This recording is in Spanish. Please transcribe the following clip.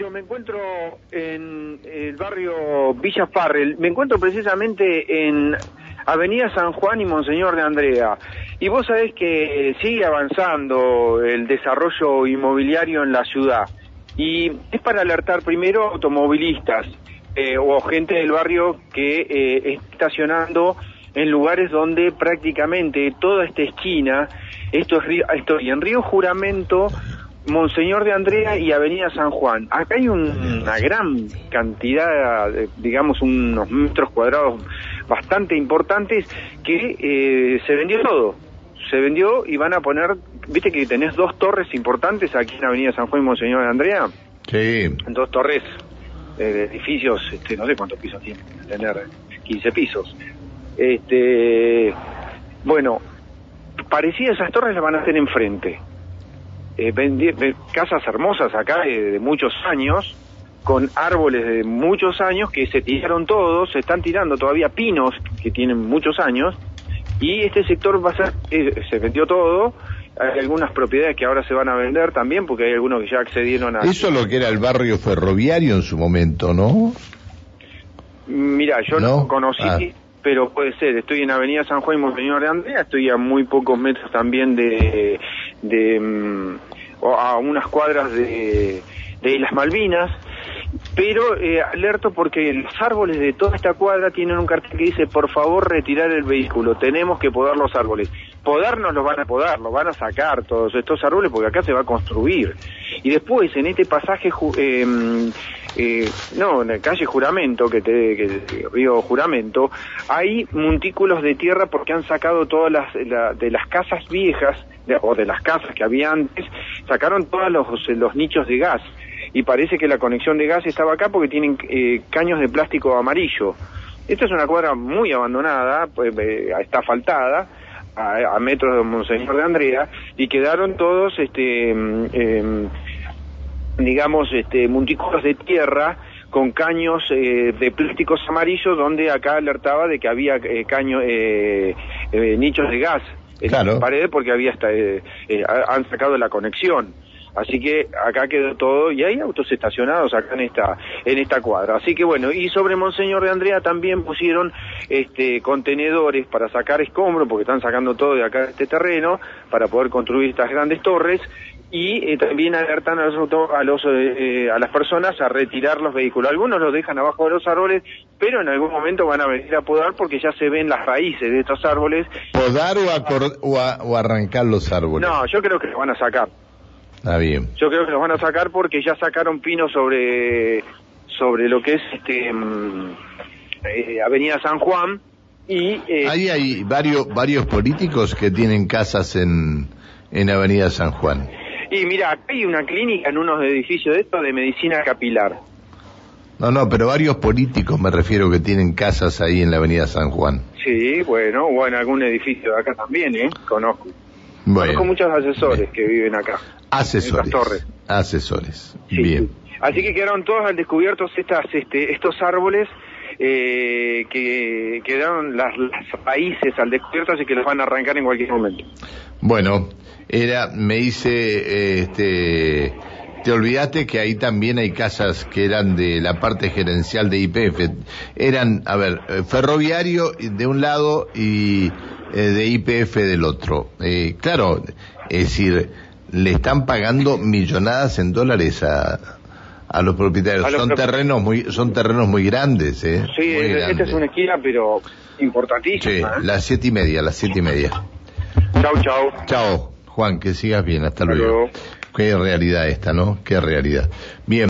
Yo me encuentro en el barrio Villa Farrell, me encuentro precisamente en Avenida San Juan y Monseñor de Andrea. Y vos sabés que sigue avanzando el desarrollo inmobiliario en la ciudad. Y es para alertar primero automovilistas eh, o gente del barrio que eh, estacionando en lugares donde prácticamente toda esta esquina, esto es Río- esto, y en Río Juramento, Monseñor de Andrea y Avenida San Juan. Acá hay un- una gran cantidad, de, digamos, unos metros cuadrados bastante importantes que eh, se vendió todo. Se vendió y van a poner, viste que tenés dos torres importantes aquí en Avenida San Juan y Monseñor de Andrea, Sí. dos torres eh, de edificios, este, no sé cuántos pisos tienen, tener 15 pisos. Este, bueno, parecidas esas torres las van a hacer enfrente. Eh, vendi- casas hermosas acá eh, de muchos años, con árboles de muchos años que se tiraron todos, se están tirando todavía pinos que tienen muchos años, y este sector va a ser, eh, se vendió todo, hay algunas propiedades que ahora se van a vender también, porque hay algunos que ya accedieron a... Eso es lo que era el barrio ferroviario en su momento, ¿no? Mira, yo no, ¿No? conocí, Ah. pero puede ser. Estoy en Avenida San Juan y Monseñor de Andrea, estoy a muy pocos metros también de, de mm, a unas cuadras de, de las Malvinas. Pero eh, alerto porque los árboles de toda esta cuadra tienen un cartel que dice, por favor, retirar el vehículo, tenemos que podar los árboles. Podarnos los van a podar, los van a sacar todos estos árboles porque acá se va a construir. Y después, en este pasaje, eh, eh, no, en la calle Juramento, que te, que río Juramento, hay montículos de tierra porque han sacado todas las, la- de las casas viejas, de- o de las casas que había antes, sacaron todos los, nichos de gas. Y parece que la conexión de gas estaba acá porque tienen eh, caños de plástico amarillo. Esta es una cuadra muy abandonada, pues, eh, está asfaltada, a, a metros de Monseñor de Andrea, y quedaron todos, este, em, digamos, este, montículos de tierra con caños eh, de plásticos amarillos donde acá alertaba de que había eh, caños, eh, eh, nichos de gas en Claro. la pared porque había hasta, eh, ha- han sacado la conexión. Así que acá quedó todo y hay autos estacionados acá en esta en esta cuadra. Así que bueno, y sobre Monseñor de Andrea también pusieron este contenedores para sacar escombros porque están sacando todo de acá de este terreno para poder construir estas grandes torres y eh, también alertan a los a los eh, a las personas a retirar los vehículos. Algunos los dejan abajo de los árboles, pero en algún momento van a venir a podar porque ya se ven las raíces de estos árboles. ¿Podar o, a- o arrancar los árboles? No, yo creo que los van a sacar. Bien. Yo creo que los van a sacar porque ya sacaron pino sobre sobre lo que es este mm, eh, Avenida San Juan y eh, Ahí hay varios, varios políticos que tienen casas en, en Avenida San Juan. y mira, acá hay una clínica en unos edificios de estos de medicina capilar. No, no, pero varios políticos me refiero que tienen casas ahí en la Avenida San Juan. Sí, bueno, o en algún edificio de acá también, ¿eh? Conozco. Bueno, Conozco muchos asesores que viven acá. Asesores. torres. Asesores. Sí, Bien. sí. Así que quedaron todos al descubierto estas, este, estos árboles eh, que quedaron las, las raíces al descubierto, así que los van a arrancar en cualquier momento. Bueno, era, me hice, eh, este, te olvidaste que ahí también hay casas que eran de la parte gerencial de IPF. Eran, a ver, eh, ferroviario de un lado y eh, de IPF del otro. Claro, es decir, le están pagando millonadas en dólares a, a los propietarios. A los son terrenos muy, son terrenos muy grandes, eh. Sí, Muy esta es una esquina, pero Sí, importantísima. ¿eh? las siete y media, las siete y media. Chau, chau. Chao, Juan, que sigas bien, hasta Hasta luego. luego. Qué realidad esta, ¿no? Qué realidad. Bien.